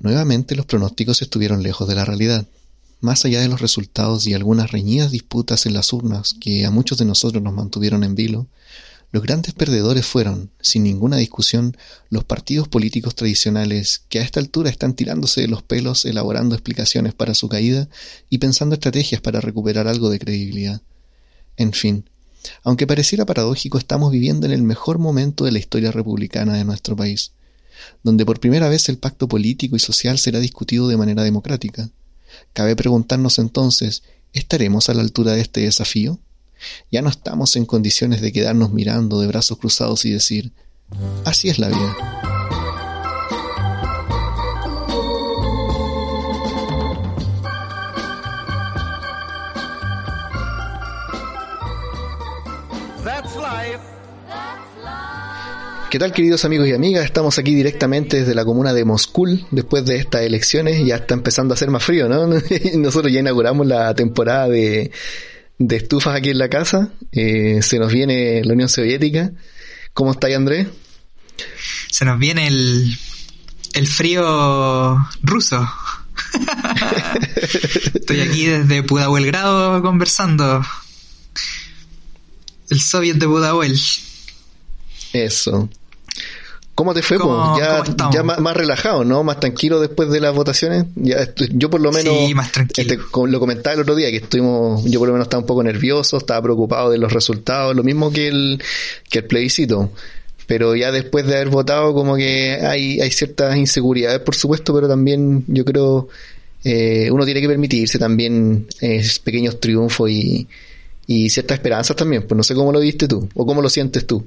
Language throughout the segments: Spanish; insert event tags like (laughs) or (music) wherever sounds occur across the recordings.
Nuevamente los pronósticos estuvieron lejos de la realidad. Más allá de los resultados y algunas reñidas disputas en las urnas que a muchos de nosotros nos mantuvieron en vilo, los grandes perdedores fueron, sin ninguna discusión, los partidos políticos tradicionales que a esta altura están tirándose de los pelos elaborando explicaciones para su caída y pensando estrategias para recuperar algo de credibilidad. En fin, aunque pareciera paradójico, estamos viviendo en el mejor momento de la historia republicana de nuestro país donde por primera vez el pacto político y social será discutido de manera democrática. Cabe preguntarnos entonces, ¿estaremos a la altura de este desafío? Ya no estamos en condiciones de quedarnos mirando de brazos cruzados y decir, así es la vida. ¿Qué tal queridos amigos y amigas? Estamos aquí directamente desde la comuna de Moscú después de estas elecciones. Ya está empezando a hacer más frío, ¿no? (laughs) Nosotros ya inauguramos la temporada de, estufas aquí en la casa. Eh, se nos viene la Unión Soviética. ¿Cómo está ahí Andrés? Se nos viene el, el frío ruso. (laughs) Estoy aquí desde Pudahuel conversando. El soviet de Pudahuel. Eso. ¿Cómo te fue? Ya, ya más, relajado, ¿no? Más tranquilo después de las votaciones. Ya, yo por lo menos sí, más este, lo comentaba el otro día que estuvimos, yo por lo menos estaba un poco nervioso, estaba preocupado de los resultados, lo mismo que el, que el plebiscito. Pero ya después de haber votado, como que hay, hay ciertas inseguridades, por supuesto, pero también yo creo eh, uno tiene que permitirse también eh, pequeños triunfos y, y ciertas esperanzas también. Pues no sé cómo lo viste tú o cómo lo sientes tú.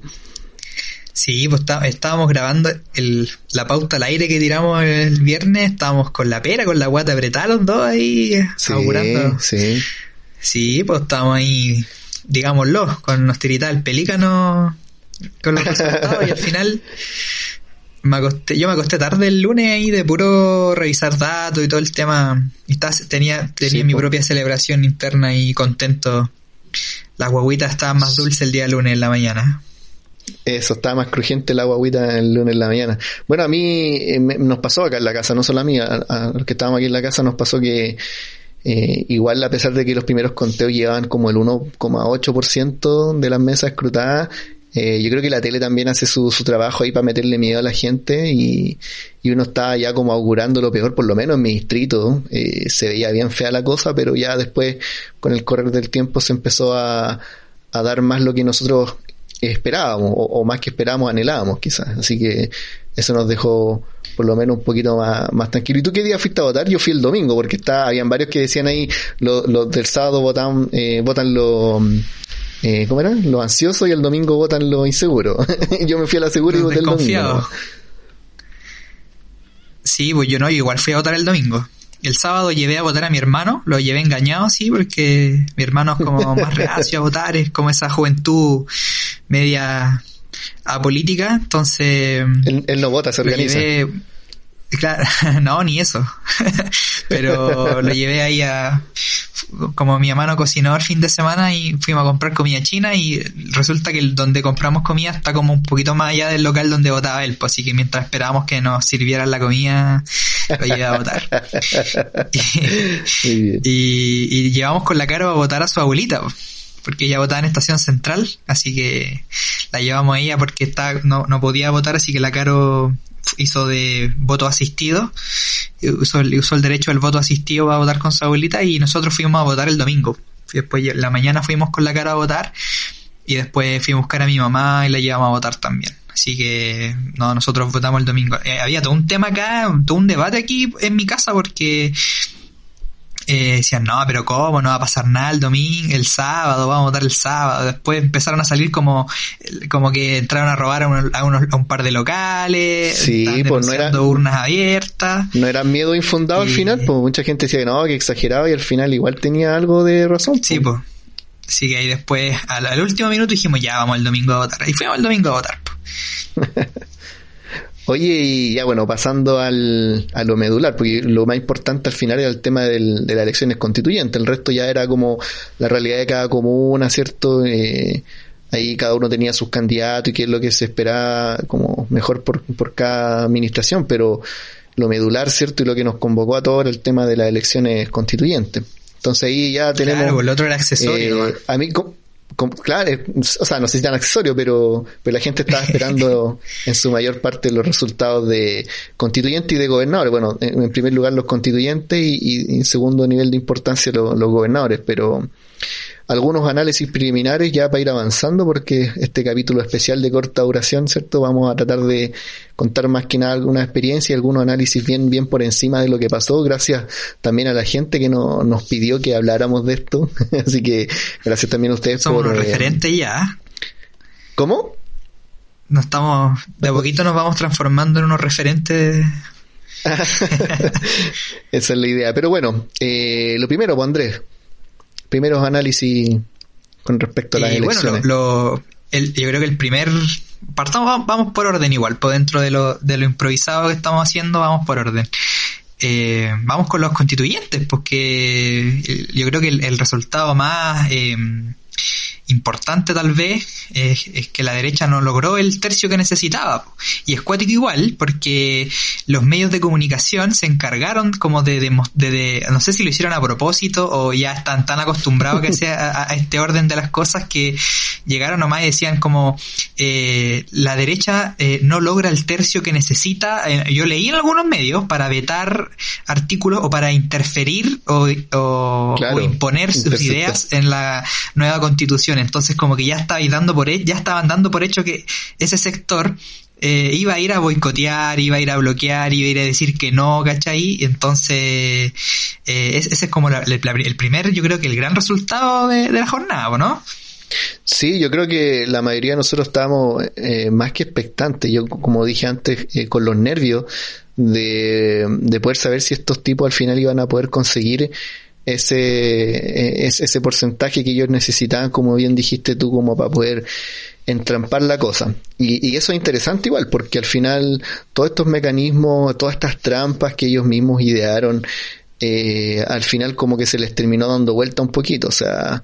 Sí, pues estábamos grabando el, la pauta al aire que tiramos el viernes, estábamos con la pera, con la guata apretada los dos ahí, sí, Sí. Sí, pues estábamos ahí, digámoslo, con nos tiritaba el pelícano con los resultados y al final me acosté, yo me acosté tarde el lunes ahí de puro revisar datos y todo el tema. Y estaba, tenía tenía mi propia celebración interna y contento. Las guaguitas estaban más dulces el día lunes en la mañana. Eso, estaba más crujiente el agüita el lunes en la mañana. Bueno, a mí eh, nos pasó acá en la casa, no solo a mí, a, los que estábamos aquí en la casa nos pasó que eh, igual a pesar de que los primeros conteos llevaban como el 1,8% de las mesas escrutadas, eh, yo creo que la tele también hace su, su trabajo ahí para meterle miedo a la gente y, y uno está ya como augurando lo peor, por lo menos en mi distrito. se veía bien fea la cosa, pero ya después, con el correr del tiempo, se empezó a, a dar más lo que nosotros esperábamos, o, más que esperábamos, anhelábamos quizás. Así que eso nos dejó por lo menos un poquito más, más tranquilo. ¿Y tú qué día fuiste a votar? Yo fui el domingo, porque está, habían varios que decían ahí, los del sábado votan, eh, votan los... Eh, ¿Cómo era? Los ansiosos y el domingo votan los inseguros. (laughs) yo me fui a la segura y voté el domingo. Sí, pues yo no, yo igual fui a votar el domingo. El sábado llevé a votar a mi hermano, lo llevé engañado, sí, porque mi hermano es como (laughs) más reacio a votar, es como esa juventud media apolítica, entonces... Él, no vota, se organiza. Claro, (laughs) no, ni eso. (laughs) Pero lo llevé ahí a, como mi hermano cocinó el fin de semana y fuimos a comprar comida china y resulta que donde compramos comida está como un poquito más allá del local donde votaba él, pues así que mientras esperábamos que nos sirvieran la comida, lo llevé a votar. y, llevamos con la cara a votar a su abuelita, pues, porque ella votaba en estación central, así que la llevamos a ella porque está, no, no podía votar, así que la Caro hizo de voto asistido, usó el, usó el derecho al voto asistido para votar con su abuelita y nosotros fuimos a votar el domingo. Después la mañana fuimos con la cara a votar y después fui a buscar a mi mamá y la llevamos a votar también. Así que no, nosotros votamos el domingo. Eh, había todo un tema acá, todo un debate aquí en mi casa porque eh, decían, no, pero ¿cómo? No va a pasar nada el domingo, el sábado, vamos a votar el sábado. Después empezaron a salir como, como que entraron a robar a, unos, a un par de locales, sí, pues no era, urnas abiertas. No era miedo infundado al final, pues mucha gente decía que no, que exageraba y al final igual tenía algo de razón. Sí, pues. Así que ahí después, al, último minuto dijimos, ya vamos el domingo a votar. Y fuimos el domingo a votar. Pues. (laughs) Oye, y ya bueno, pasando al, a lo medular, porque lo más importante al final era el tema del, de las elecciones constituyentes, el resto ya era como la realidad de cada comuna, ¿cierto? Eh, ahí cada uno tenía sus candidatos y qué es lo que se esperaba como mejor por, por cada administración, pero lo medular, ¿cierto? Y lo que nos convocó a todos era el tema de las elecciones constituyentes. Entonces ahí ya tenemos... Claro, el otro era accesorio. Eh, a mí, claro, o sea, no sé si tan accesorio, pero, pero la gente estaba (laughs) esperando en su mayor parte los resultados de constituyentes y de gobernadores. Bueno, en, primer lugar los constituyentes y, en segundo nivel de importancia los, los gobernadores, pero algunos análisis preliminares ya para ir avanzando, porque este capítulo especial de corta duración, ¿cierto? Vamos a tratar de contar más que nada alguna experiencia, algunos análisis bien, bien por encima de lo que pasó, gracias también a la gente que no, nos pidió que habláramos de esto. (laughs) Así que gracias también a ustedes Somos por. Somos eh, referentes ya. ¿Cómo? No estamos, de a poquito nos vamos transformando en unos referentes (laughs) Esa es la idea. Pero bueno, eh, lo primero, pues Andrés, primeros análisis con respecto a las elecciones. Bueno, yo creo que el primer... Partamos, vamos por orden igual, por dentro de lo, de lo improvisado que estamos haciendo, vamos por orden. Eh, vamos con los constituyentes, porque yo creo que el, resultado más... Eh, importante tal vez es, que la derecha no logró el tercio que necesitaba. Y es cuático igual, porque los medios de comunicación se encargaron como de, de, no sé si lo hicieron a propósito o ya están tan acostumbrados que sea a, este orden de las cosas que llegaron nomás y decían como eh, la derecha eh, no logra el tercio que necesita. Eh, yo leí en algunos medios para vetar artículos o para interferir o, o imponer sus ideas en la nueva constitución entonces como que ya estabais dando por ya estaban dando por hecho que ese sector eh, iba a ir a boicotear, iba a ir a bloquear, iba a ir a decir que no, ¿cachai? Entonces, eh, ese es como el primer, yo creo que el gran resultado de, la jornada, ¿no? Sí, yo creo que la mayoría de nosotros estábamos eh, más que expectantes. Yo, como dije antes, con los nervios de, de poder saber si estos tipos al final iban a poder conseguir ese, ese porcentaje que ellos necesitaban, como bien dijiste tú, como para poder entrampar la cosa. Y, eso es interesante igual, porque al final todos estos mecanismos, todas estas trampas que ellos mismos idearon, eh, al final como que se les terminó dando vuelta un poquito, o sea,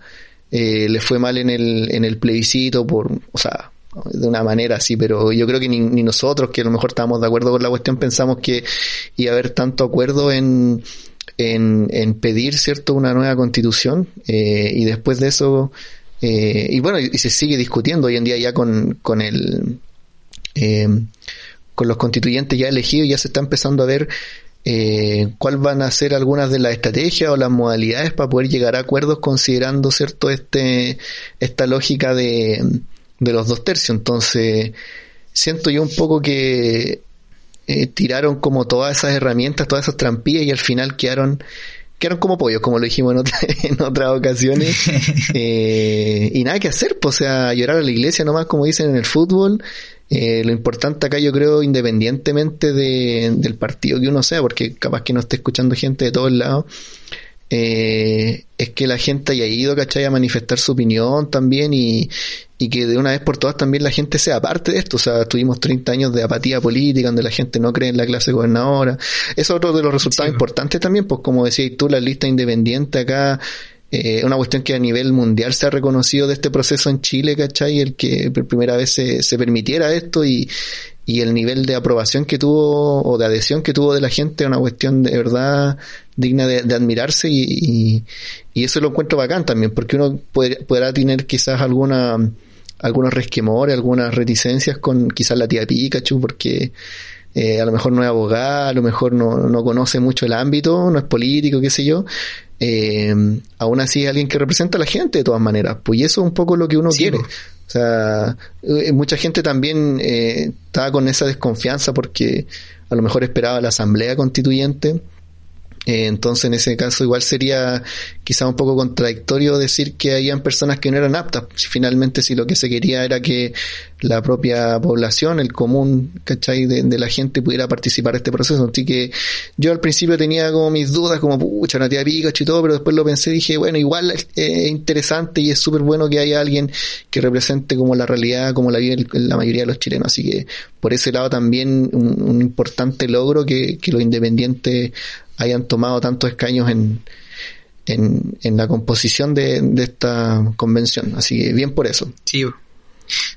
eh, les fue mal en el, en el plebiscito por, o sea, de una manera así, pero yo creo que ni, ni nosotros, que a lo mejor estábamos de acuerdo con la cuestión, pensamos que iba a haber tanto acuerdo en, en, pedir, ¿cierto?, una nueva constitución eh, y después de eso, eh, y bueno, y se sigue discutiendo hoy en día ya con, con el, eh, con los constituyentes ya elegidos, ya se está empezando a ver eh, cuál van a ser algunas de las estrategias o las modalidades para poder llegar a acuerdos considerando, ¿cierto?, este, esta lógica de, de los dos tercios. Entonces, siento yo un poco que eh, tiraron como todas esas herramientas, todas esas trampillas y al final quedaron quedaron como pollos, como lo dijimos en, (laughs) en otras ocasiones. (laughs) Eh, y nada que hacer, pues, o sea, llorar a la iglesia nomás, como dicen en el fútbol. Eh, lo importante acá yo creo, independientemente de, del partido que uno sea, porque capaz que no esté escuchando gente de todos lados, eh, es que la gente haya ido, ¿cachai? A manifestar su opinión también y, y que de una vez por todas también la gente sea parte de esto. O sea, tuvimos 30 años de apatía política donde la gente no cree en la clase gobernadora. Eso es otro de los resultados importantes también, pues como decías tú, la lista independiente acá eh, una cuestión que a nivel mundial se ha reconocido de este proceso en Chile, ¿cachai? El que por primera vez se, se permitiera esto y, y el nivel de aprobación que tuvo o de adhesión que tuvo de la gente es una cuestión de verdad digna de, admirarse y, y, eso lo encuentro bacán también, porque uno podrá tener quizás alguna algunos resquemores, algunas reticencias con quizás la tía Pikachu, porque eh, a lo mejor no es abogada, a lo mejor no, no conoce mucho el ámbito, no es político, qué sé yo, eh, aún así es alguien que representa a la gente de todas maneras, pues eso es un poco lo que uno quiere. O sea, eh, mucha gente también eh, estaba con esa desconfianza porque a lo mejor esperaba la asamblea constituyente eh, entonces, en ese caso, igual sería quizá un poco contradictorio decir que habían personas que no eran aptas. Si finalmente, si lo que se quería era que la propia población, el común, ¿cachai? De, la gente pudiera participar de este proceso. Así que yo al principio tenía como mis dudas, como, pucha, una tía y todo, pero después lo pensé y dije, bueno, igual es interesante y es súper bueno que haya alguien que represente como la realidad, como la vive la mayoría de los chilenos. Así que por ese lado también un, importante logro que, que los independientes hayan tomado tantos escaños en, en, la composición de, esta convención. Así que bien por eso. Sí.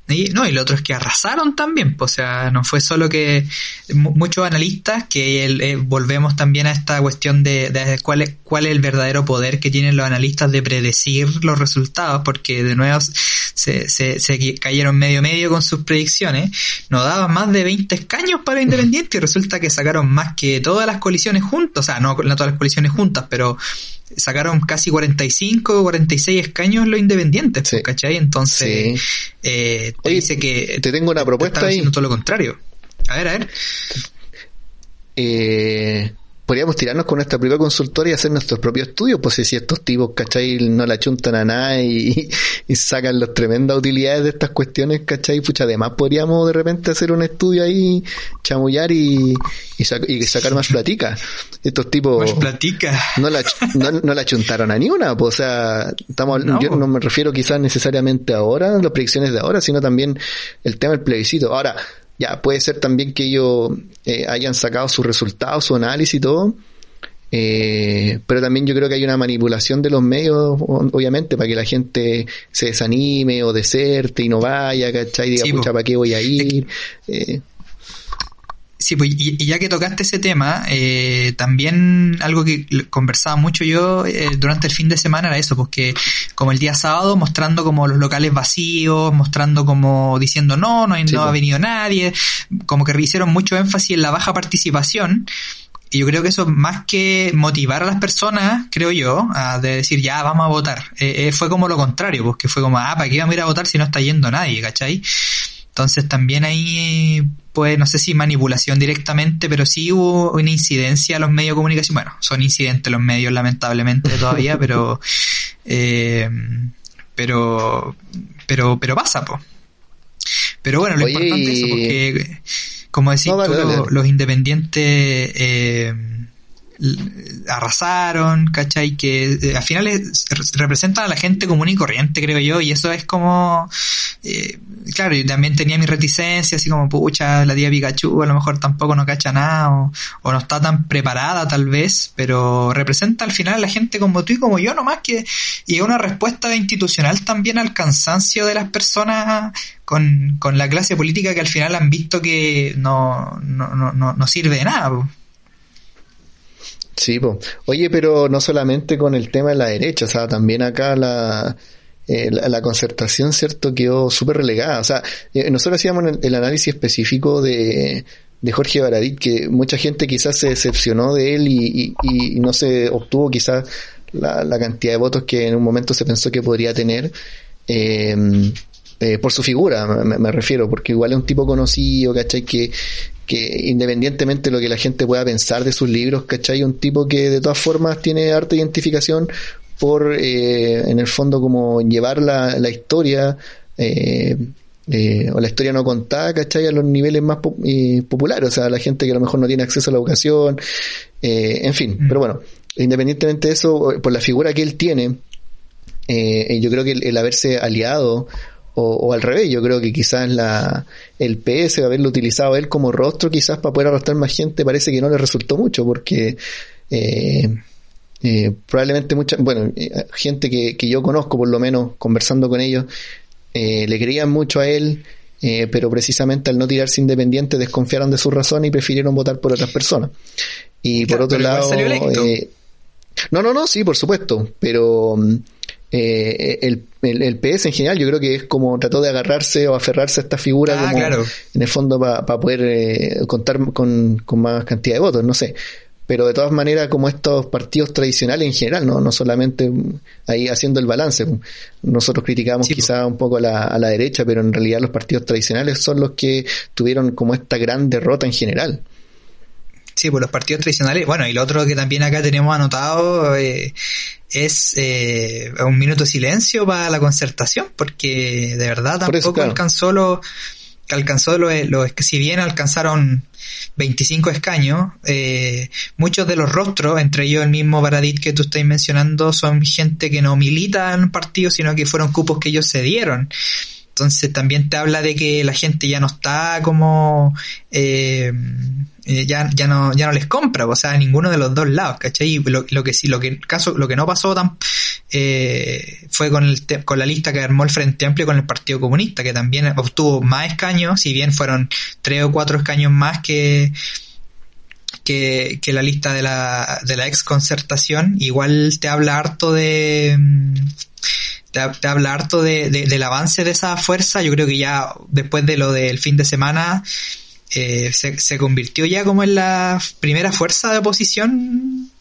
Y, no, y lo otro es que arrasaron también, pues, o sea, no fue solo que muchos analistas, que eh, volvemos también a esta cuestión de, de, cuál, es, cuál es el verdadero poder que tienen los analistas de predecir los resultados, porque de nuevo se, se, se cayeron medio medio con sus predicciones, no daban más de 20 escaños para Independiente y resulta que sacaron más que todas las coaliciones juntas, o sea, no, no todas las coaliciones juntas, pero sacaron casi 45 o 46 escaños los independientes, pues, ¿cachai? Entonces, eh, te dice que... Te tengo una propuesta ahí. todo lo contrario. A ver, a ver. Eh, podríamos tirarnos con nuestra propia consultora y hacer nuestros propios estudios, pues si estos tipos, ¿cachai? No la chuntan a nada (laughs) y, sacan las tremendas utilidades de estas cuestiones, ¿cachai? Pucha, además podríamos de repente hacer un estudio ahí, chamullar y, y, sacar más platica. Estos tipos... Más platica. No la, no, la chuntaron a ni una, pues, o sea, estamos, yo no me refiero quizás necesariamente ahora, las predicciones de ahora, sino también el tema del plebiscito. Ahora, ya, puede ser también que ellos eh, hayan sacado sus resultados, su análisis y todo, eh, pero también yo creo que hay una manipulación de los medios, obviamente, para que la gente se desanime o deserte y no vaya, ¿cachai? Y diga, pucha, ¿para qué voy a ir? Eh, Sí, pues, y, ya que tocaste ese tema, eh, también algo que conversaba mucho yo eh, durante el fin de semana era eso, porque pues, como el día sábado mostrando como los locales vacíos, mostrando como diciendo no, no, no ha pues. venido nadie, como que hicieron mucho énfasis en la baja participación. Y yo creo que eso más que motivar a las personas, creo yo, a de decir ya vamos a votar, eh, fue como lo contrario, porque fue como, ah, ¿para qué vamos a ir a votar si no está yendo nadie, ¿cachai? Entonces también ahí, pues no sé si manipulación directamente, pero sí hubo una incidencia a los medios de comunicación. Bueno, son incidentes los medios lamentablemente (laughs) todavía, pero, eh, pero, pero, pero pasa, po. Pero bueno, lo importante es eso, porque, como decís tú, Los, independientes, eh, arrasaron, ¿cachai? Que eh, al final representan a la gente común y corriente, creo yo, y eso es como, eh, claro, yo también tenía mi reticencia, así como, pucha, la tía Pikachu a lo mejor tampoco no cacha nada, o, no está tan preparada tal vez, pero representa al final a la gente como tú y como yo nomás que, y es una respuesta institucional también al cansancio de las personas con, con la clase política que al final han visto que no, no, no, no sirve de nada. Sí, oye, pero no solamente con el tema de la derecha, o sea, también acá la, eh, la, concertación, ¿cierto? Quedó súper relegada. O sea, eh, nosotros hacíamos el, análisis específico de, de Jorge Baradit, que mucha gente quizás se decepcionó de él y, no se obtuvo quizás la, la, cantidad de votos que en un momento se pensó que podría tener. Eh, eh, por su figura, me, me, refiero, porque igual es un tipo conocido, ¿cachai? Que, que independientemente de lo que la gente pueda pensar de sus libros, ¿cachai? Un tipo que de todas formas tiene harta identificación por, eh, en el fondo, como llevar la, la historia, eh, eh, o la historia no contada, ¿cachai? A los niveles más populares, o sea, la gente que a lo mejor no tiene acceso a la educación, en fin, mm. pero bueno, independientemente de eso, por la figura que él tiene, yo creo que el haberse aliado o, al revés, yo creo que quizás la, el PS, haberlo utilizado él como rostro, quizás para poder arrastrar más gente, parece que no le resultó mucho, porque eh, eh, probablemente mucha, bueno, eh, gente que, que, yo conozco, por lo menos conversando con ellos, le creían mucho a él, pero precisamente al no tirarse independiente desconfiaron de su razón y prefirieron votar por otras personas. Y por otro lado, no, no, no, sí, por supuesto, pero eh, el, el, PS en general yo creo que es como trató de agarrarse o aferrarse a esta figura ah, como en el fondo para poder eh, contar con, con, más cantidad de votos, no sé. Pero de todas maneras, como estos partidos tradicionales en general, no, no solamente ahí haciendo el balance. Nosotros criticamos quizá un poco a la, a la derecha, pero en realidad los partidos tradicionales son los que tuvieron como esta gran derrota en general. Sí, pues los partidos tradicionales. Bueno, y lo otro que también acá tenemos anotado eh, es eh, un minuto de silencio para la concertación, porque de verdad tampoco alcanzó lo alcanzó lo, lo, que si bien alcanzaron 25 escaños, eh, muchos de los rostros, entre ellos el mismo Baradit que tú estás mencionando, son gente que no milita en un partido, sino que fueron cupos que ellos se dieron. Entonces también te habla de que la gente ya no está como eh, eh, ya, ya no ya no les compra, o sea, ninguno de los dos lados, ¿cachai? Lo, lo que sí, lo que caso, lo que no pasó tan eh, fue con el con la lista que armó el Frente Amplio con el Partido Comunista, que también obtuvo más escaños, si bien fueron tres o cuatro escaños más que que, que la lista de la, de la ex concertación, igual te habla harto de te, habla harto de, del avance de esa fuerza. Yo creo que ya después de lo del fin de semana eh, se, se, convirtió ya como en la primera fuerza de oposición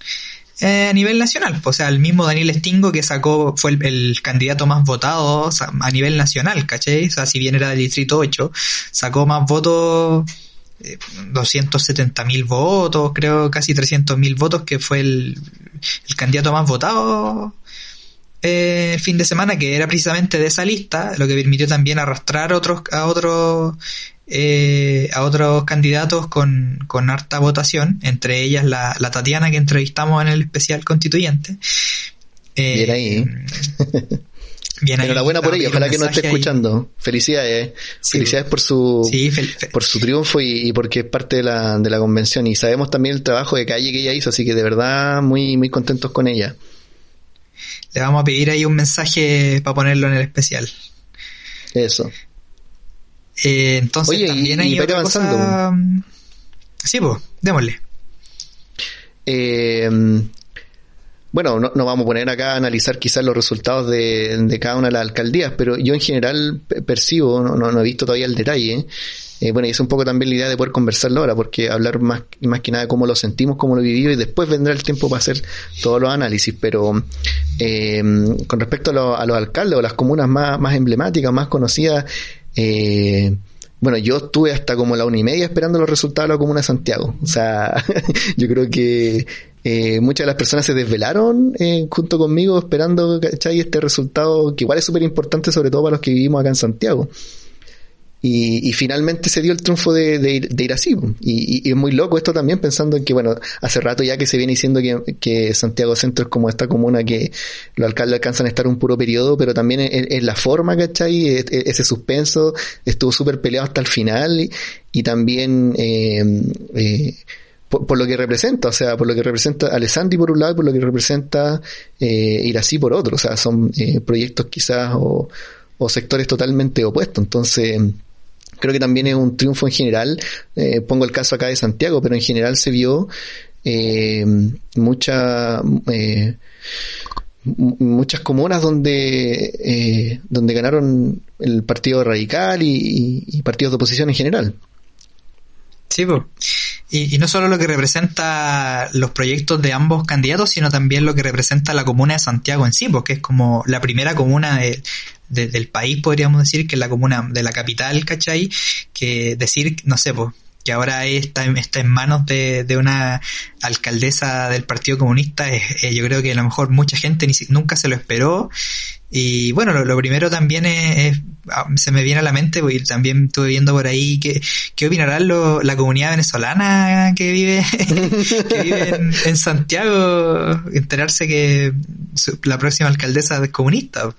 eh, a nivel nacional. O sea, el mismo Daniel Stingo que sacó, fue el, candidato más votado a nivel nacional, ¿cachai? O sea, si bien era del distrito 8, sacó más votos. 270 eh, mil votos, creo casi 300 mil votos, que fue el, el candidato más votado eh, el fin de semana, que era precisamente de esa lista, lo que permitió también arrastrar otros, a otros eh, a otros candidatos con, con harta votación, entre ellas la, la Tatiana que entrevistamos en el especial constituyente. Eh, (laughs) bien ahí. Bien Enhorabuena por ello, ojalá que nos esté escuchando. Felicidades, felicidades por su por su triunfo y, y, porque es parte de la, de la convención. Y sabemos también el trabajo de calle que ella hizo, así que de verdad muy, muy contentos con ella. Le vamos a pedir ahí un mensaje para ponerlo en el especial. Eso. Eh, entonces también hay otra cosa... Sí, pues, démosle. Eh, bueno, no, no, vamos a poner acá a analizar quizás los resultados de, de, cada una de las alcaldías, pero yo en general percibo, no, no, he visto todavía el detalle, eh, bueno, y es un poco también la idea de poder conversarlo ahora, porque hablar más, más que nada cómo lo sentimos, cómo lo vivimos, y después vendrá el tiempo para hacer todos los análisis. Pero eh, con respecto a, los alcaldes o las comunas más, más emblemáticas, más conocidas, eh, bueno, yo estuve hasta como la una y media esperando los resultados de la comuna de Santiago. O sea, (laughs) yo creo que eh, muchas de las personas se desvelaron eh, junto conmigo esperando, ¿cachai? Este resultado que igual es súper importante, sobre todo para los que vivimos acá en Santiago. Y, y, finalmente se dio el triunfo de, de, de ir así. Y, y, es muy loco esto también pensando en que, bueno, hace rato ya que se viene diciendo que, que Santiago Centro es como esta comuna que los alcaldes alcanzan a estar un puro periodo, pero también es, la forma, ¿cachai? ese suspenso estuvo súper peleado hasta el final y, también... Eh, eh, por, lo que representa, o sea, por lo que representa Alessandri por un lado y por lo que representa eh, ir así por otro, o sea, son eh, proyectos quizás o, o sectores totalmente opuestos, entonces creo que también es un triunfo en general. Eh, pongo el caso acá de Santiago, pero en general se vio eh, mucha, eh, muchas comunas donde, eh, donde ganaron el Partido Radical y, partidos de oposición en general. Sí, y, no solo lo que representa los proyectos de ambos candidatos, sino también lo que representa la comuna de Santiago en sí, porque es como la primera comuna de, del país, podríamos decir, que es la comuna de la capital, ¿cachai? Que decir, no sé, pues, que ahora está, está en manos de, de, una alcaldesa del Partido Comunista, es, yo creo que a lo mejor mucha gente ni, nunca se lo esperó. Y bueno, lo, primero también es, ah, se me viene a la mente, porque también estuve viendo por ahí que, qué opinará lo, la comunidad venezolana que vive, (laughs) que vive en, en, Santiago, enterarse que la próxima alcaldesa es comunista.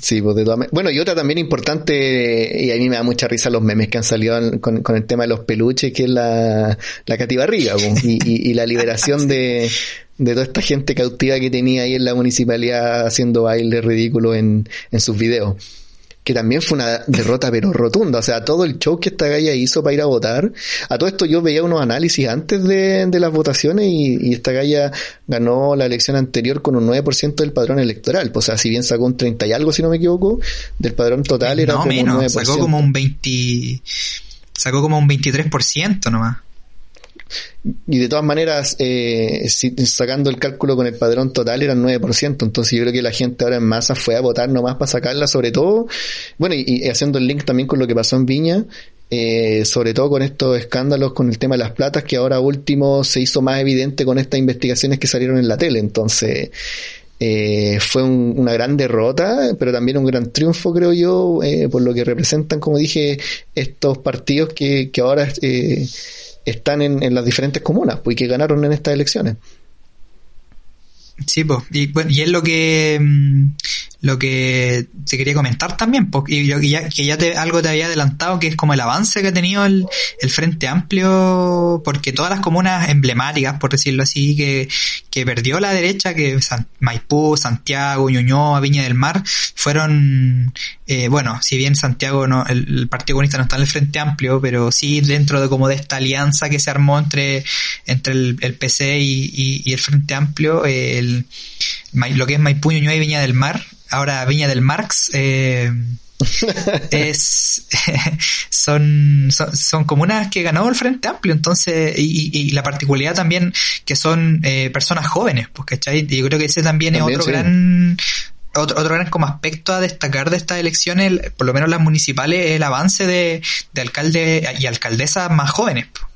Sí, pues de todas Bueno, y otra también importante, y a mí me da mucha risa los memes que han salido con, con el tema de los peluches, que es la, la cativarriga, y, y, y, la liberación de, de toda esta gente cautiva que tenía ahí en la municipalidad haciendo bailes ridículos en, en sus videos que también fue una derrota pero rotunda, o sea, todo el show que esta galla hizo para ir a votar, a todo esto yo veía unos análisis antes de, de las votaciones y, y, esta galla ganó la elección anterior con un 9% del padrón electoral, pues, o sea, si bien sacó un 30 y algo, si no me equivoco, del padrón total era como menos, un 9%. sacó como un 20, sacó como un 23% nomás y de todas maneras, eh, sacando el cálculo con el padrón total eran 9%, entonces yo creo que la gente ahora en masa fue a votar nomás para sacarla, sobre todo, bueno, y, haciendo el link también con lo que pasó en Viña, eh, sobre todo con estos escándalos con el tema de las platas, que ahora último se hizo más evidente con estas investigaciones que salieron en la tele, entonces... Eh, fue un, una gran derrota, pero también un gran triunfo, creo yo, eh, por lo que representan, como dije, estos partidos que, que ahora eh, están en, en las diferentes comunas, pues, y que ganaron en estas elecciones. Sí, pues, y, bueno, y es lo que mm, lo que te quería comentar también, porque ya, que ya te, algo te había adelantado, que es como el avance que ha tenido el, el Frente Amplio, porque todas las comunas emblemáticas, por decirlo así, que, que perdió la derecha, que Maipú, Santiago, Ñuñoa, Viña del Mar, fueron, eh, bueno, si bien Santiago no, el, Partido Comunista no está en el Frente Amplio, pero sí dentro de como de esta alianza que se armó entre, entre el, PC y, y, el Frente Amplio, el, lo que es Maipú, Ñuñoa y Viña del Mar, ahora Viña del Marx, eh, (laughs) es (laughs) son, son, comunas que ganó el Frente Amplio, entonces, y, la particularidad también que son eh, personas jóvenes, pues, ¿cachai? Y yo creo que ese también, es otro gran otro, otro gran como aspecto a destacar de estas elecciones, por lo menos las municipales, es el avance de, de alcaldes y alcaldesas más jóvenes. Pues.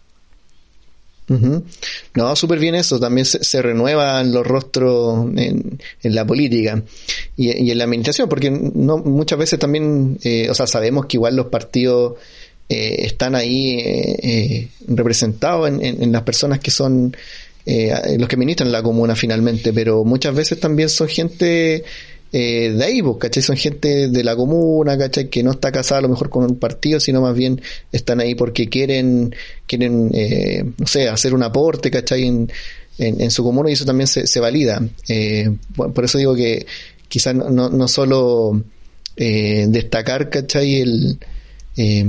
No, súper bien eso. También se, renuevan los rostros en, la política y, en la administración, porque no muchas veces también, eh, o sea, sabemos que igual los partidos eh, están ahí eh, representados en, las personas que son los que administran la comuna finalmente, pero muchas veces también son gente eh, de ahí, pues, ¿cachai? Son gente de la comuna, ¿cachai? Que no está casada a lo mejor con un partido, sino más bien están ahí porque quieren, quieren, eh, no sé, hacer un aporte, ¿cachai? En, en, su comuna y eso también se, se valida. Eh, por eso digo que quizás no, no, solo eh, destacar, ¿cachai? El, eh,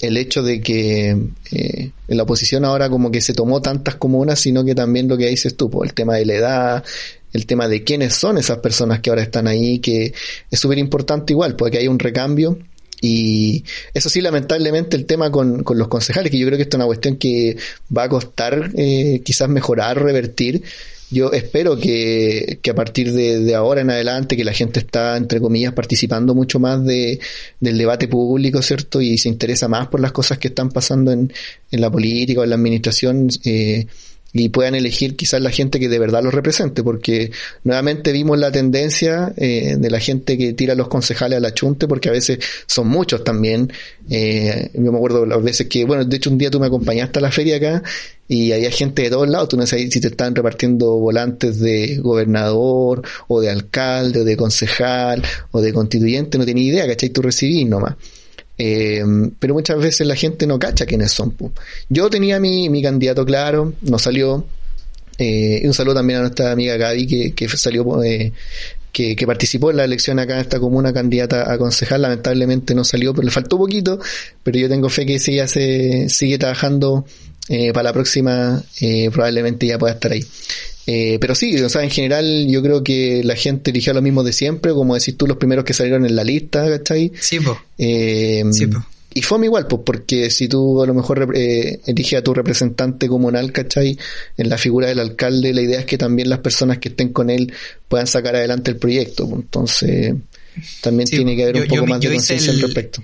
el hecho de que eh, la oposición ahora como que se tomó tantas comunas, sino que también lo que dices tú, pues, el tema de la edad, el tema de quiénes son esas personas que ahora están ahí, que es súper importante igual, porque hay un recambio. Y eso sí, lamentablemente, el tema con, con los concejales, que yo creo que esto es una cuestión que va a costar eh, quizás mejorar, revertir. Yo espero que, que a partir de, ahora en adelante, que la gente está, entre comillas, participando mucho más de, del debate público, ¿cierto? Y se interesa más por las cosas que están pasando en, en la política o en la administración. Eh, y puedan elegir quizás la gente que de verdad los represente, porque nuevamente vimos la tendencia eh, de la gente que tira los concejales a la chunte, porque a veces son muchos también. Eh, yo me acuerdo las veces que, bueno, de hecho un día tú me acompañaste a la feria acá y había gente de todos lados, tú no sabes si te estaban repartiendo volantes de gobernador o de alcalde o de concejal o de constituyente, no tenía idea, ¿cachai? Tú recibís nomás. Eh, pero muchas veces la gente no cacha quiénes son. Yo tenía mi, mi candidato claro, no salió. Eh, un saludo también a nuestra amiga Gaby que, que salió eh, que, que, participó en la elección acá en esta comuna candidata a concejal, lamentablemente no salió, pero le faltó poquito, pero yo tengo fe que si ella se sigue trabajando eh, para la próxima, eh, probablemente ya pueda estar ahí. Eh, pero sí, o sea, en general yo creo que la gente eligió lo mismo de siempre, como decís tú, los primeros que salieron en la lista, ¿cachai? Sí, pues. Eh, sí, Y fue igual, pues, porque si tú a lo mejor eh, eliges a tu representante comunal, ¿cachai? En la figura del alcalde, la idea es que también las personas que estén con él puedan sacar adelante el proyecto. Entonces, también tiene que haber un poco más de conciencia al respecto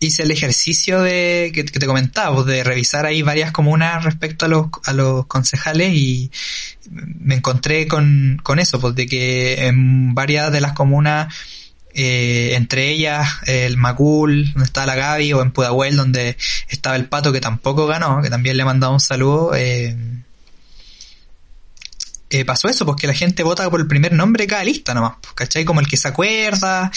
hice el ejercicio de que, te comentaba, pues, de revisar ahí varias comunas respecto a los, a los concejales y me encontré con, con eso, pues de que en varias de las comunas, eh, entre ellas el Macul, donde está la Gaby, o en Pudahuel, donde estaba el Pato, que tampoco ganó, que también le he mandado un saludo, eh, eh, pasó eso, porque la gente vota por el primer nombre de cada lista nomás, pues, ¿cachai? Como el que se acuerda.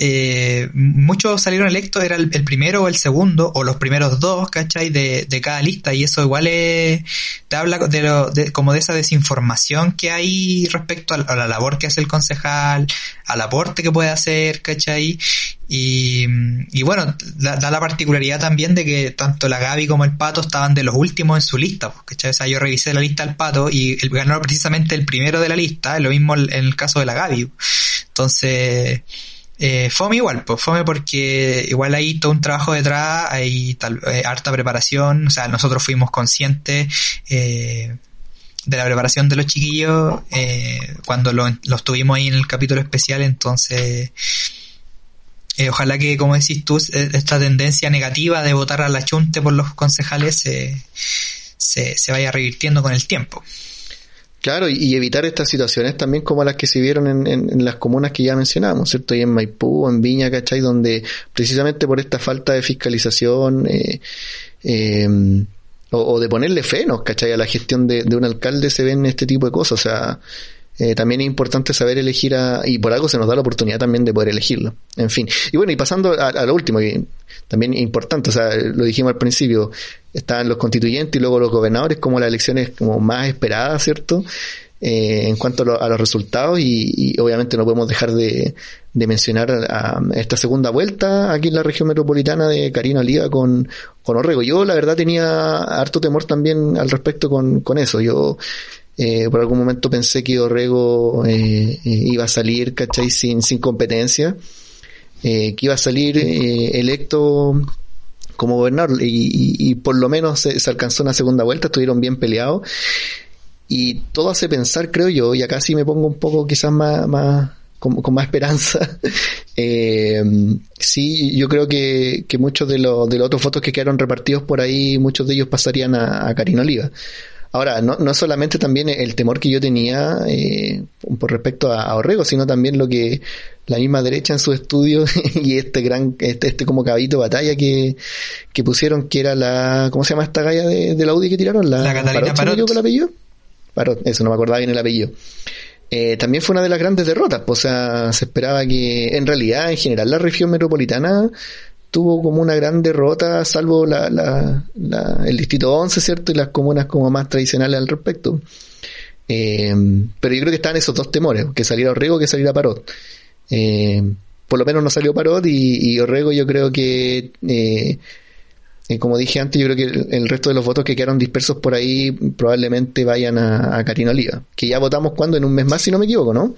Eh, muchos salieron electos, era el, primero o el segundo, o los primeros dos, ¿cachai? De, de cada lista, y eso igual es, te habla de, lo, de como de esa desinformación que hay respecto a, la labor que hace el concejal, al aporte que puede hacer, ¿cachai? Y, y bueno, da, la particularidad también de que tanto la Gaby como el Pato estaban de los últimos en su lista, pues, ¿cachai? O sea, yo revisé la lista del Pato y el ganó precisamente el primero de la lista, lo mismo en el caso de la Gaby. Entonces, eh, fome igual, pues fome porque igual hay todo un trabajo detrás, hay eh, harta preparación, o sea, nosotros fuimos conscientes eh, de la preparación de los chiquillos eh, cuando lo, los tuvimos ahí en el capítulo especial, entonces eh, ojalá que, como decís tú, eh, esta tendencia negativa de votar a la chunte por los concejales se, se, vaya revirtiendo con el tiempo. Claro, y, evitar estas situaciones también como las que se vieron en, en, las comunas que ya mencionábamos, ¿cierto? Y en Maipú, en Viña, ¿cachai? Donde precisamente por esta falta de fiscalización eh, em, o, de ponerle frenos, ¿cachai? A la gestión de, un alcalde se ven este tipo de cosas. O sea, eh, también es importante saber elegir a, y por algo se nos da la oportunidad también de poder elegirlo. En fin. Y bueno, y pasando a, lo último, también importante, o sea, lo dijimos al principio, están los constituyentes y luego los gobernadores como las elecciones como más esperadas, ¿cierto? Eh, en cuanto a, los resultados y, obviamente no podemos dejar de, mencionar a, esta segunda vuelta aquí en la región metropolitana de Karina Liga con, con Orrego. Yo la verdad tenía harto temor también al respecto con, con eso. Yo eh, por algún momento pensé que Orrego eh, iba a salir, ¿cachai? Sin, sin competencia, que iba a salir electo como gobernador y, por lo menos se, alcanzó una segunda vuelta, estuvieron bien peleados y todo hace pensar, creo yo, y acá sí me pongo un poco quizás más, más con, más esperanza. (laughs) eh, sí, yo creo que, que muchos de los, de los otros votos que quedaron repartidos por ahí, muchos de ellos pasarían a, a Karina Oliva. Ahora, no, no solamente también el temor que yo tenía eh, por respecto a, Orrego, sino también lo que la misma derecha en su estudio (laughs) y este gran, este, este como caballito de batalla que, que pusieron, que era la, ¿cómo se llama esta galla de, de la UDI que tiraron? La, la Catalina Parot. Parot. el apellido? eso no me acordaba bien el apellido. Eh, también fue una de las grandes derrotas, pues, o sea, se esperaba que en realidad, en general, la región metropolitana tuvo como una gran derrota, salvo la, la, el distrito 11, ¿cierto? Y las comunas como más tradicionales al respecto. Eh, pero yo creo que estaban esos dos temores, que saliera Orrego que saliera Parot. Eh, por lo menos no salió Parot y, Orrego yo creo que como dije antes, yo creo que el, resto de los votos que quedaron dispersos por ahí probablemente vayan a, a Karina Oliva. Que ya votamos cuando, en un mes más, si no me equivoco, ¿no?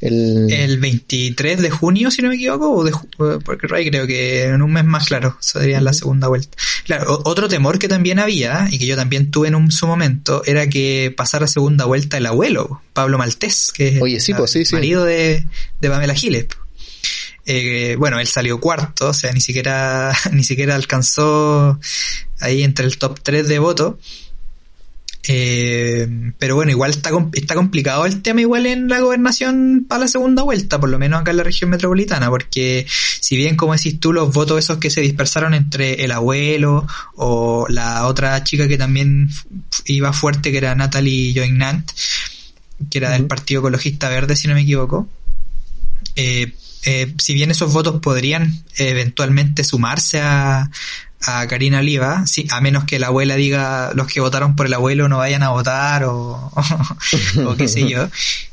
El, el 23 de junio, si no me equivoco, o de, porque Ray creo que en un mes más, claro, sería la segunda vuelta. Claro, otro temor que también había, y que yo también tuve en un, su momento, era que pasara segunda vuelta el abuelo, Pablo Maltés, que es Oye, sí, pues, sí, marido de, de Pamela Giles. Eh, bueno, él salió cuarto, o sea, ni siquiera, (laughs) ni siquiera alcanzó ahí entre el top 3 de votos. Eh, pero bueno, igual está, está complicado el tema igual en la gobernación para la segunda vuelta, por lo menos acá en la región metropolitana, porque si bien como decís tú, los votos esos que se dispersaron entre el abuelo o la otra chica que también iba fuerte, que era Natalie Joignant, que era del Partido Ecologista Verde, si no me equivoco, eh, eh, si bien esos votos podrían eventualmente sumarse a, a Karina Oliva, sí, a menos que la abuela diga los que votaron por el abuelo no vayan a votar o, (laughs) o qué sé yo,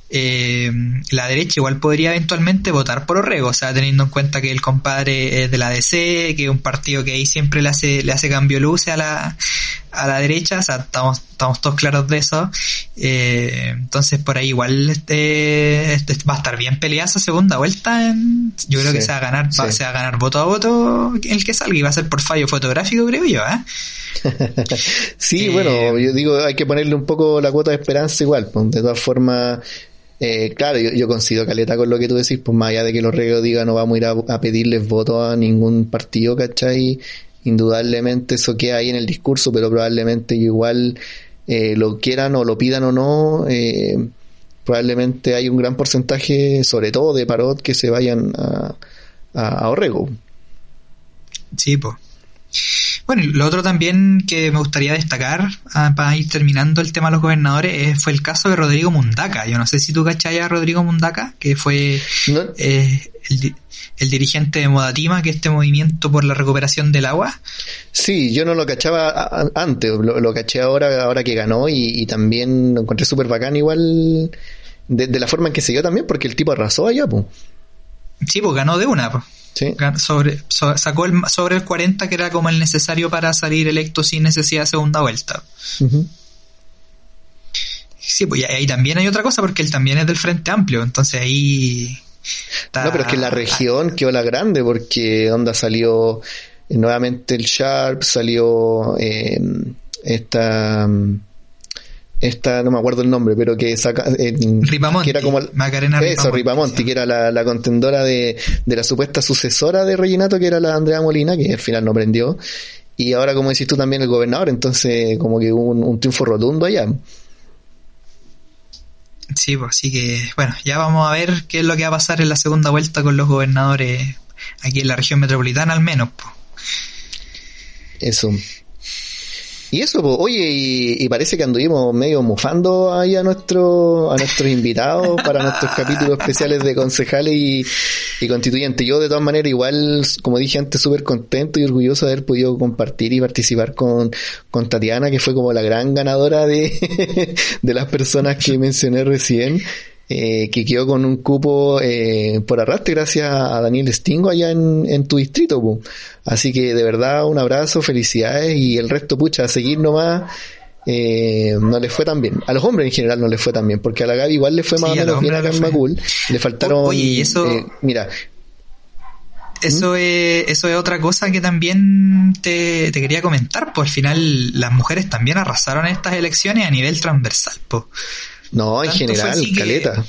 eh, la derecha igual podría eventualmente votar por Orrego, o sea, teniendo en cuenta que el compadre es de la DC, que es un partido que ahí siempre le hace, le hace cambio luce a la, a la derecha, o sea, estamos, estamos todos claros de eso. Eh, entonces por ahí igual este, este, va a estar bien peleada esa segunda vuelta. yo creo que se va a ganar, va, se va a ganar voto a voto el que salga y va a ser por fallo fotográfico, creo yo, ¿eh? (laughs) sí, bueno, eh, yo digo, hay que ponerle un poco la cuota de esperanza igual, pues, de todas formas eh, claro, yo, yo consigo caleta con lo que tú decís, pues más allá de que los reos digan no vamos a ir a, pedirles votos a ningún partido, ¿cachai? Indudablemente eso queda ahí en el discurso, pero probablemente igual eh, lo quieran o lo pidan o no, eh, probablemente hay un gran porcentaje, sobre todo de parot, que se vayan a, a, a Orrego. Sí, pues. Bueno, y lo otro también que me gustaría destacar ah, para ir terminando el tema de los gobernadores eh, fue el caso de Rodrigo Mundaca. Yo no sé si tú cachai a Rodrigo Mundaca, que fue eh, el, dirigente de Modatima, que es este movimiento por la recuperación del agua. Sí, yo no lo cachaba antes, lo, caché ahora, ahora que ganó y, también lo encontré súper bacán igual de, la forma en que se dio también, porque el tipo arrasó allá, pues. Sí, pues ganó de una, pues. Sobre, sacó el, sobre el 40 que era como el necesario para salir electo sin necesidad de segunda vuelta. Sí, pues ahí también hay otra cosa porque él también es del Frente Amplio, entonces ahí... No, pero es que la región quedó la grande porque onda salió eh, nuevamente el Sharp, salió eh, esta esta no me acuerdo el nombre, pero que saca eh, que era como Macarena eso, Ripamonti, que era la, contendora de, de, la supuesta sucesora de Reginato, que era la Andrea Molina, que al final no prendió. Y ahora, como decís tú, también el gobernador, entonces como que hubo un, triunfo rotundo allá. Sí, pues así que, bueno, ya vamos a ver qué es lo que va a pasar en la segunda vuelta con los gobernadores aquí en la región metropolitana al menos. Pues. Eso. Y eso, pues, oye, y, parece que anduvimos medio mufando ahí a nuestro, a nuestros invitados (laughs) para nuestros capítulos especiales de concejales y, y constituyentes. Yo de todas maneras igual, como dije antes, súper contento y orgulloso de haber podido compartir y participar con, con Tatiana, que fue como la gran ganadora de, (laughs) de las personas que mencioné recién. Eh, que quedó con un cupo eh, por arrastre gracias a Daniel Stingo allá en, en tu distrito. Así que de verdad un abrazo, felicidades y el resto, pucha, a seguir nomás. Eh, no les fue tan bien. A los hombres en general no les fue tan bien, porque a la Gaby igual le fue más o menos bien a Macul. Le faltaron. Oye, eso. Eh, mira. Eso ¿Mm? es, eso es otra cosa que también te, te, quería comentar, pues al final las mujeres también arrasaron estas elecciones a nivel transversal, pues. No, en general, caleta.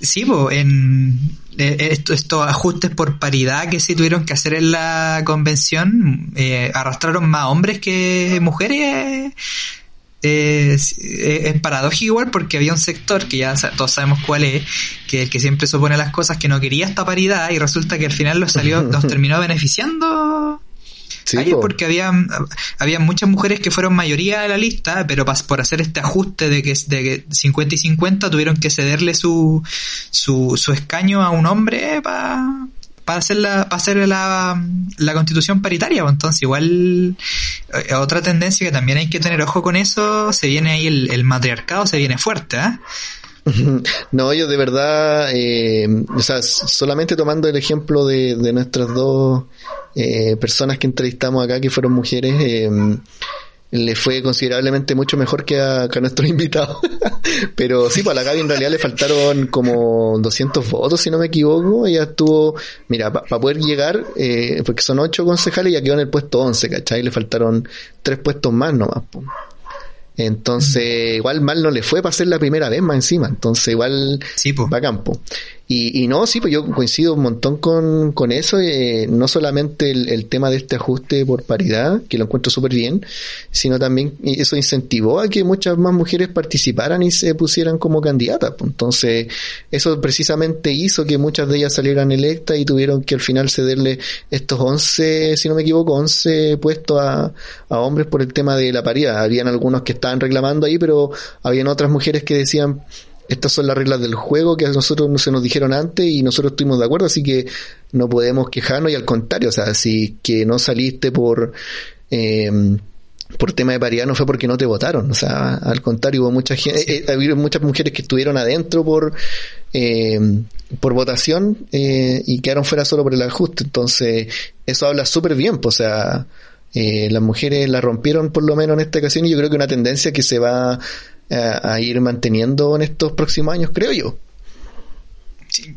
sí, pues, en eh, estos, ajustes por paridad que se tuvieron que hacer en la convención, eh, arrastraron más hombres que mujeres. Eh, es, paradójico igual porque había un sector que ya todos sabemos cuál es, que el que siempre supone las cosas que no quería esta paridad y resulta que al final los salió, (laughs) los terminó beneficiando Sí, porque había, había muchas mujeres que fueron mayoría de la lista, pero por hacer este ajuste de que, de 50 y 50 tuvieron que cederle su, su, su escaño a un hombre para para hacer la para hacer la, la constitución paritaria entonces igual eh, otra tendencia que también hay que tener ojo con eso se viene ahí el, el matriarcado se viene fuerte ¿eh? (laughs) No, yo de verdad, eh, o sea, solamente tomando el ejemplo de, de nuestras dos eh, personas que entrevistamos acá, que fueron mujeres, eh, le fue considerablemente mucho mejor que a, que a nuestros (laughs) invitados. Pero sí, para pues, la Gaby en realidad le faltaron como 200 votos, si no me equivoco. Ella estuvo, mira, para poder llegar, eh, porque son ocho concejales, ya quedó en el puesto 11, ¿cachai? Le faltaron tres puestos más nomás. Entonces, igual mal no le fue para ser la primera vez más encima. Entonces, igual sí, va a campo. Y, y no, sí, pues yo coincido un montón con, con eso, eh, no solamente el, el, tema de este ajuste por paridad, que lo encuentro súper bien, sino también eso incentivó a que muchas más mujeres participaran y se pusieran como candidatas. Pues. Entonces, eso precisamente hizo que muchas de ellas salieran electas y tuvieron que al final cederle estos 11, si no me equivoco, 11 puestos a, a hombres por el tema de la paridad. Habían algunos que estaban reclamando ahí, pero habían otras mujeres que decían, estas son las reglas del juego que a nosotros no se nos dijeron antes y nosotros estuvimos de acuerdo, así que no podemos quejarnos y al contrario, o sea, si que no saliste por eh, por tema de paridad no fue porque no te votaron, o sea, al contrario, hubo mucha gente, eh, muchas mujeres que estuvieron adentro por eh, por votación eh, y quedaron fuera solo por el ajuste, entonces eso habla súper bien, pues, o sea, eh, las mujeres la rompieron por lo menos en esta ocasión y yo creo que una tendencia que se va a, ir manteniendo en estos próximos años, creo yo.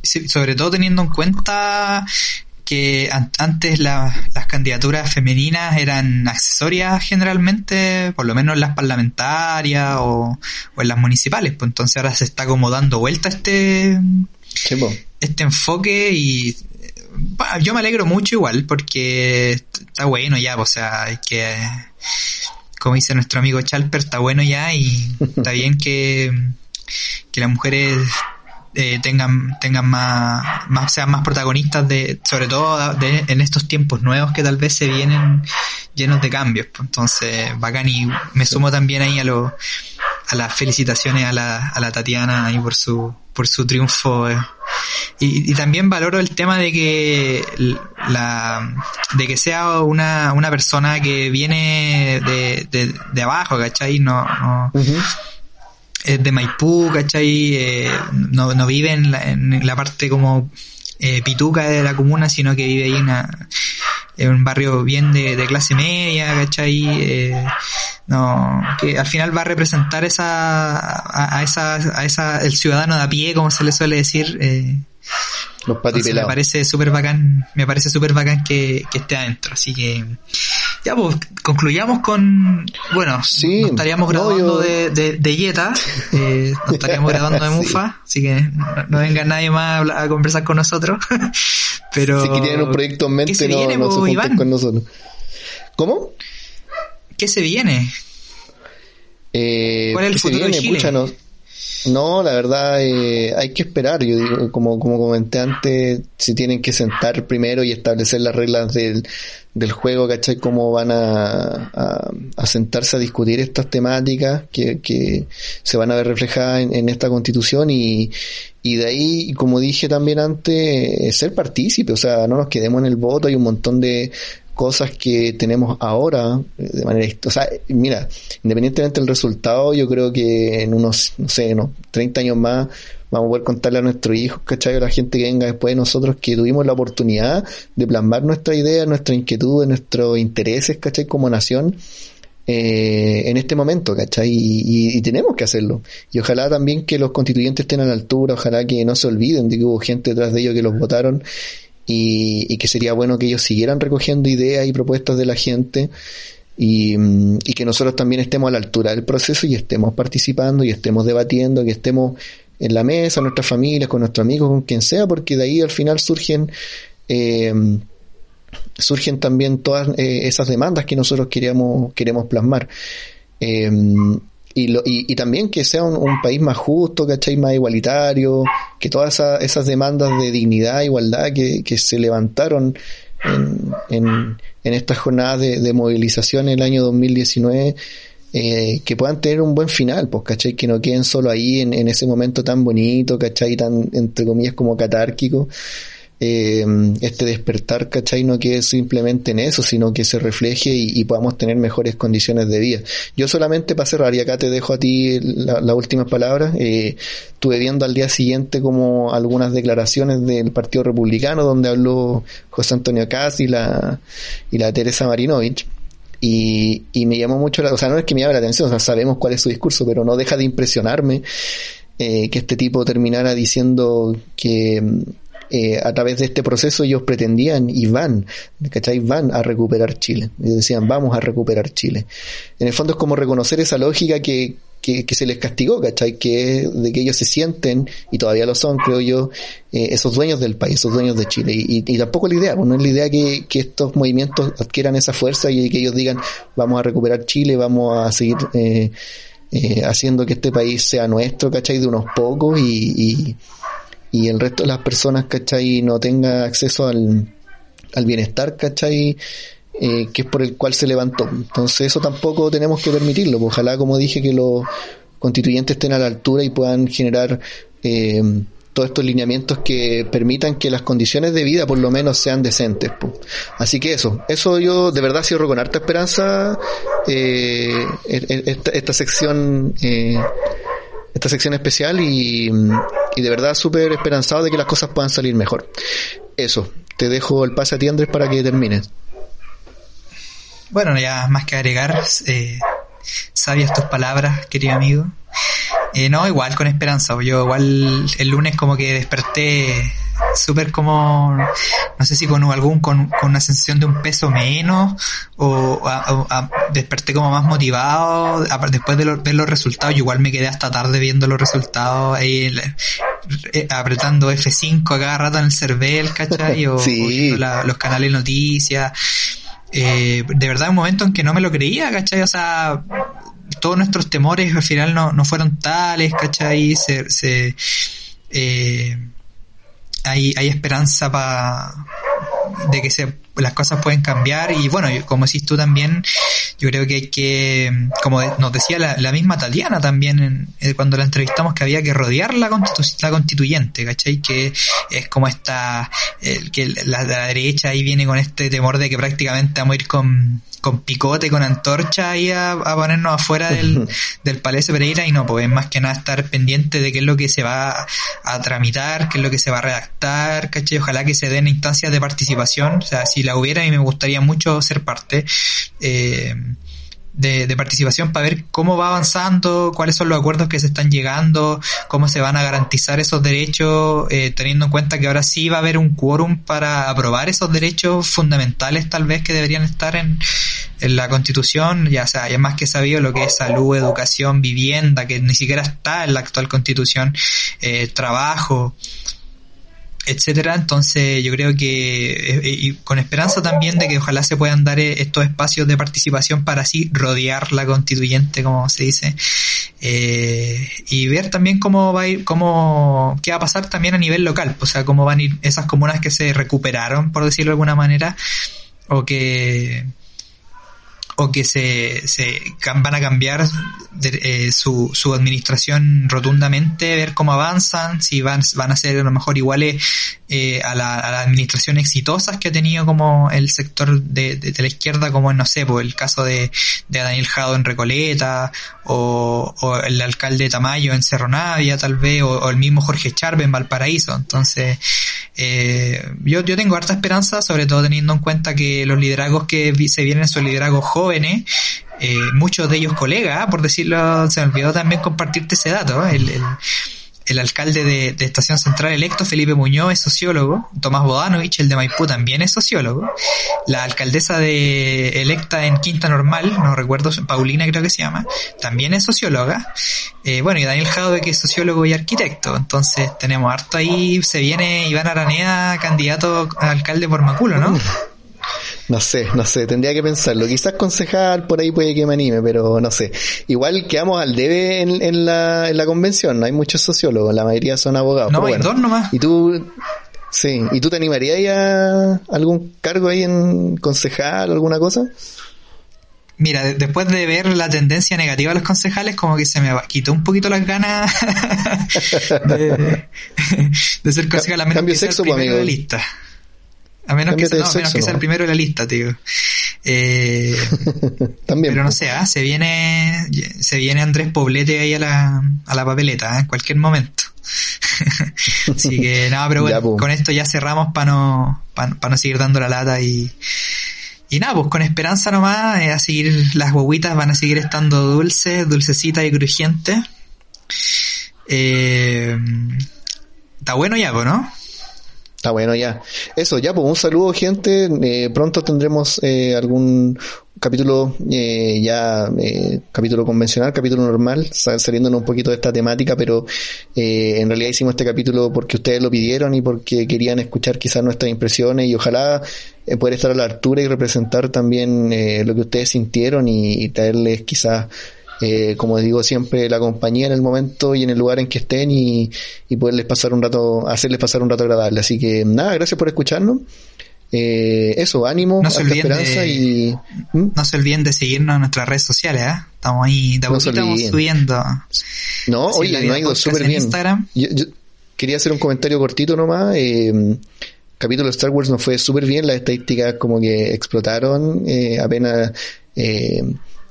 Sí, sobre todo teniendo en cuenta que antes las candidaturas femeninas eran accesorias generalmente, por lo menos en las parlamentarias o, en las municipales, pues entonces ahora se está como dando vuelta este, este enfoque y yo me alegro mucho igual porque está bueno ya, o sea, hay que como dice nuestro amigo Chalper, está bueno ya y está bien que, que las mujeres eh, tengan tengan más, más sean más protagonistas de sobre todo de, en estos tiempos nuevos que tal vez se vienen llenos de cambios pues, entonces bacán y me sumo también ahí a lo a las felicitaciones a la, a la Tatiana ahí por su por su triunfo eh. y, y, también valoro el tema de que la de que sea una, una persona que viene de, de, de abajo ¿cachai? no, no es de Maipú ¿cachai? Eh, no, no vive en la, en la parte como eh, pituca de la comuna sino que vive ahí en, en un barrio bien de, de clase media ¿cachai? Eh, no que al final va a representar esa a, esa a esa el ciudadano de pie como se le suele decir eh, los me parece súper bacán me parece súper bacán que, que esté adentro así que ya pues concluyamos con bueno sí, nos estaríamos grabando de, de, de Yeta (laughs) eh, nos estaríamos grabando de Mufa así que no, venga nadie más a, a, conversar con nosotros (laughs) pero si tienen un proyecto en mente no, viene, no se junten con nosotros. ¿cómo? ¿Qué se viene? Eh, ¿Cuál es el futuro de Chile? Pucha, no, la verdad eh, hay que esperar. Yo digo, como, como comenté antes, se tienen que sentar primero y establecer las reglas del, del juego, ¿cachai? Cómo van a, a, sentarse a discutir estas temáticas que, que se van a ver reflejadas en, en esta constitución y, y de ahí, como dije también antes, ser partícipe, o sea, no nos quedemos en el voto, hay un montón de cosas que tenemos ahora de manera, o sea, mira, independientemente del resultado, yo creo que en unos, no sé, unos 30 años más vamos a poder contarle a nuestros hijos, ¿cachai? A la gente que venga después de nosotros que tuvimos la oportunidad de plasmar nuestra idea, nuestra inquietud, nuestros intereses, ¿cachai? Como nación eh, en este momento, ¿cachai? Y, tenemos que hacerlo. Y ojalá también que los constituyentes estén a la altura, ojalá que no se olviden de que hubo gente detrás de ellos que los votaron y, y que sería bueno que ellos siguieran recogiendo ideas y propuestas de la gente. Y, y, que nosotros también estemos a la altura del proceso y estemos participando y estemos debatiendo, que estemos en la mesa, nuestras familias, con nuestros amigos, con quien sea, porque de ahí al final surgen eh, surgen también todas eh, esas demandas que nosotros queremos, queremos plasmar. Eh, y, lo, y, también que sea un, un, país más justo, ¿cachai? Más igualitario, que todas esa, esas demandas de dignidad, igualdad que, que se levantaron en, en, en estas jornadas de, de movilización en el año 2019 eh, que puedan tener un buen final, pues, ¿cachai? Que no queden solo ahí en, en ese momento tan bonito, ¿cachai? Tan, entre comillas, como catárquico. Eh, este despertar, ¿cachai? No quede simplemente en eso, sino que se refleje y, podamos tener mejores condiciones de vida. Yo solamente para cerrar, y acá te dejo a ti las la últimas palabras, eh, estuve viendo al día siguiente como algunas declaraciones del Partido Republicano donde habló José Antonio Caz y la, y la Teresa Marinovich y, y me llamó mucho la, o sea, no es que me llame la atención, o sea, sabemos cuál es su discurso, pero no deja de impresionarme eh, que este tipo terminara diciendo que eh, a través de este proceso ellos pretendían y van, ¿cachai? Van a recuperar Chile. Y decían, vamos a recuperar Chile. En el fondo es como reconocer esa lógica que, que, que, se les castigó, ¿cachai? Que de que ellos se sienten, y todavía lo son, creo yo, eh, esos dueños del país, esos dueños de Chile. Y, y, y tampoco la idea, pues no es la idea que, que, estos movimientos adquieran esa fuerza y que ellos digan, vamos a recuperar Chile, vamos a seguir eh, eh, haciendo que este país sea nuestro, ¿cachai? De unos pocos y, y, el resto de las personas, ¿cachai? No tenga acceso al, al bienestar, ¿cachai? eh, que es por el cual se levantó. Entonces eso tampoco tenemos que permitirlo. Ojalá, como dije, que los constituyentes estén a la altura y puedan generar eh, todos estos lineamientos que permitan que las condiciones de vida por lo menos sean decentes. Pues. Así que eso, eso yo de verdad cierro con harta esperanza eh, esta, esta, sección. Eh, esta sección especial y, y de verdad súper esperanzado de que las cosas puedan salir mejor. Eso, te dejo el pase a ti Andrés para que termines. Bueno, ya más que agregar, eh, sabias tus palabras, querido amigo. Eh, no, igual con esperanza. Yo igual el lunes como que desperté súper como, no sé si con algún, con, con, una sensación de un peso menos, o a, desperté como más motivado, después de ver los resultados, yo igual me quedé hasta tarde viendo los resultados, ahí, eh, apretando F5 a cada rato en el cervel, ¿cachai? (laughs) O, sí. o la, los canales de noticias eh, de verdad un momento en que no me lo creía, ¿cachai? O sea, todos nuestros temores al final no, no fueron tales, ¿cachai? Se, se eh, hay, hay esperanza para de que se, las cosas pueden cambiar y bueno, como decís tú también, yo creo que hay que, como nos decía la, la misma Tatiana también en, eh, cuando la entrevistamos, que había que rodear la, constitu la constituyente, ¿cachai? Que es como esta, el, que la, la derecha ahí viene con este temor de que prácticamente vamos a ir con con picote, con antorcha ahí a, a ponernos afuera del, (laughs) del Palacio Pereira y no, pues más que nada estar pendiente de qué es lo que se va a, a tramitar, qué es lo que se va a redactar, ¿cachai? Ojalá que se den instancias de participación, o sea, si la hubiera y me gustaría mucho ser parte. Eh, de, de, participación para ver cómo va avanzando, cuáles son los acuerdos que se están llegando, cómo se van a garantizar esos derechos, eh, teniendo en cuenta que ahora sí va a haber un quórum para aprobar esos derechos fundamentales tal vez que deberían estar en, la constitución, ya sea, ya más que sabido lo que es salud, educación, vivienda, que ni siquiera está en la actual constitución, eh, trabajo, etcétera. Entonces yo creo que eh, y con esperanza también de que ojalá se puedan dar eh, estos espacios de participación para así rodear la constituyente, como se dice, Eh, y ver también cómo va a ir, cómo, qué va a pasar también a nivel local, o sea, cómo van a ir esas comunas que se recuperaron, por decirlo de alguna manera, o que o que se, se van a cambiar eh, su, su administración rotundamente, ver cómo avanzan, si van, van a ser a lo mejor iguales eh, a, la, a la administración exitosas que ha tenido como el sector de, de, la izquierda, como no sé, pues el caso de, de Daniel Jado en Recoleta, o, el alcalde Tamayo en Cerro Navia tal vez, o, el mismo Jorge Charbe en Valparaíso. Entonces, eh, yo, yo tengo harta esperanza, sobre todo teniendo en cuenta que los liderazgos que se vienen son liderazgos jóvenes, eh, muchos de ellos colegas, por decirlo, se me olvidó también compartirte ese dato, el, el el alcalde de, Estación Central electo, Felipe Muñoz, es sociólogo, Tomás Bodanovich, el de Maipú, también es sociólogo, la alcaldesa de electa en Quinta Normal, no recuerdo, Paulina creo que se llama, también es socióloga, eh, bueno, y Daniel Jaude que es sociólogo y arquitecto, entonces tenemos harto ahí, se viene Iván Aranea, candidato a alcalde por Maculo, ¿no? No sé, no sé, tendría que pensarlo. Quizás concejal por ahí puede que me anime, pero no sé. Igual quedamos al debe en, en, la, en la convención, no hay muchos sociólogos, la mayoría son abogados. No, bueno. dos nomás. ¿Y tú, sí, ¿y tú te animarías a algún cargo ahí en concejal o alguna cosa? Mira, después de ver la tendencia negativa de los concejales, como que se me quitó un poquito las ganas (laughs) de, (laughs) de ser concejal, a menos que sea el primero amigo. de lista. A menos que, sea, no, menos que sea el primero de la lista, tío. (laughs) Eh, También. Pero no sé, ¿eh? se viene, se viene Andrés Poblete ahí a la, a la papeleta, ¿eh? en cualquier momento. (laughs) Así que nada, pero (laughs) bueno, ya, con esto ya cerramos para no, para pa no seguir dando la lata y, y nada, pues con esperanza nomás, eh, a seguir, las guaguitas van a seguir estando dulces, dulcecitas y crujientes. Eh, está bueno ya, ¿no? Está bueno ya. Eso, ya, pues un saludo gente. Eh, pronto tendremos eh, algún capítulo eh, ya, eh, capítulo convencional, capítulo normal, saliéndonos un poquito de esta temática, pero eh, en realidad hicimos este capítulo porque ustedes lo pidieron y porque querían escuchar quizás nuestras impresiones y ojalá eh, poder estar a la altura y representar también lo que ustedes sintieron y, y traerles quizás eh, como digo siempre, la compañía en el momento y en el lugar en que estén y, y poderles pasar un rato, hacerles pasar un rato agradable. Así que nada, gracias por escucharnos. Eh, eso, ánimo, no se olviden esperanza de, y... ¿Mm? No se olviden de seguirnos en nuestras redes sociales, ¿eh? Estamos ahí, de No olviden. subiendo. No, Así oye, no ha ido súper en bien. Instagram. Yo, yo quería hacer un comentario cortito nomás. Eh, capítulo de Star Wars nos fue súper bien, las estadísticas como que explotaron eh, apenas eh,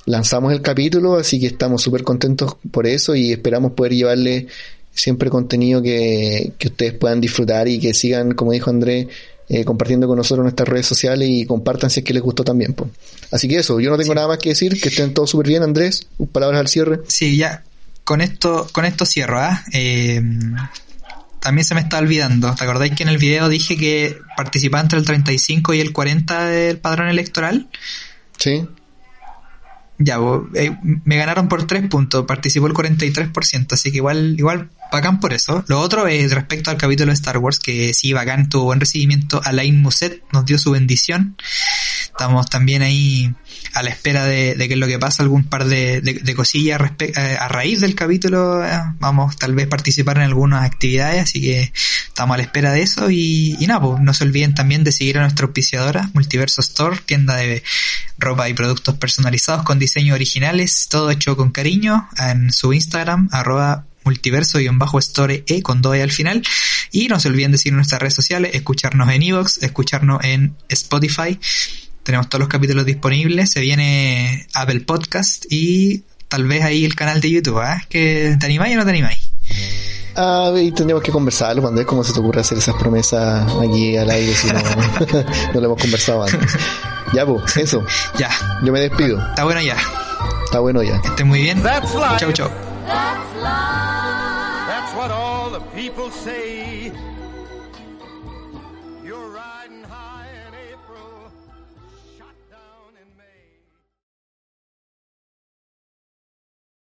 lanzamos el capítulo, así que estamos súper contentos por eso y esperamos poder llevarle siempre contenido que, que ustedes puedan disfrutar y que sigan, como dijo Andrés, eh, compartiendo con nosotros nuestras redes sociales y compartan si es que les gustó también. Po. Así que eso, yo no tengo Sí. nada más que decir, que estén todos súper bien, Andrés, palabras al cierre. Sí, ya, con esto, con esto cierro, ¿ah? Eh, también se me está olvidando. ¿Te acordáis que en el video dije que participaba entre el 35 y el 40 del padrón electoral? Sí. Ya, eh, me ganaron por 3 puntos, participó el 43%, así que igual, igual bacán por eso. Lo otro es respecto al capítulo de Star Wars, que sí, bacán, tuvo buen recibimiento. Alain Muset nos dio su bendición. Estamos también ahí a la espera de, de qué es lo que pasa, algún par de, de, cosillas eh, a raíz del capítulo. eh, vamos tal vez participar en algunas actividades, así que estamos a la espera de eso. Y, y nada, pues no se olviden también de seguir a nuestra auspiciadora, Multiverso Store, tienda de ropa y productos personalizados con diseños originales, todo hecho con cariño, en su Instagram, arroba multiverso-store e con doy al final. Y no se olviden de seguir nuestras redes sociales, escucharnos en Evox, escucharnos en Spotify. Tenemos todos los capítulos disponibles. Se viene Apple Podcast y tal vez ahí el canal de YouTube. ¿eh? ¿Que ¿Te animáis o no te animáis? Ah, y tendríamos que conversarlo, Andrés, cómo se te ocurre hacer esas promesas aquí al aire si no, (laughs) no lo hemos conversado antes. Ya, pues, eso. (laughs) Ya, Yo me despido. está bueno ya. Está bueno ya. Que estén muy bien. That's life. Chau, chau. That's what all the people say.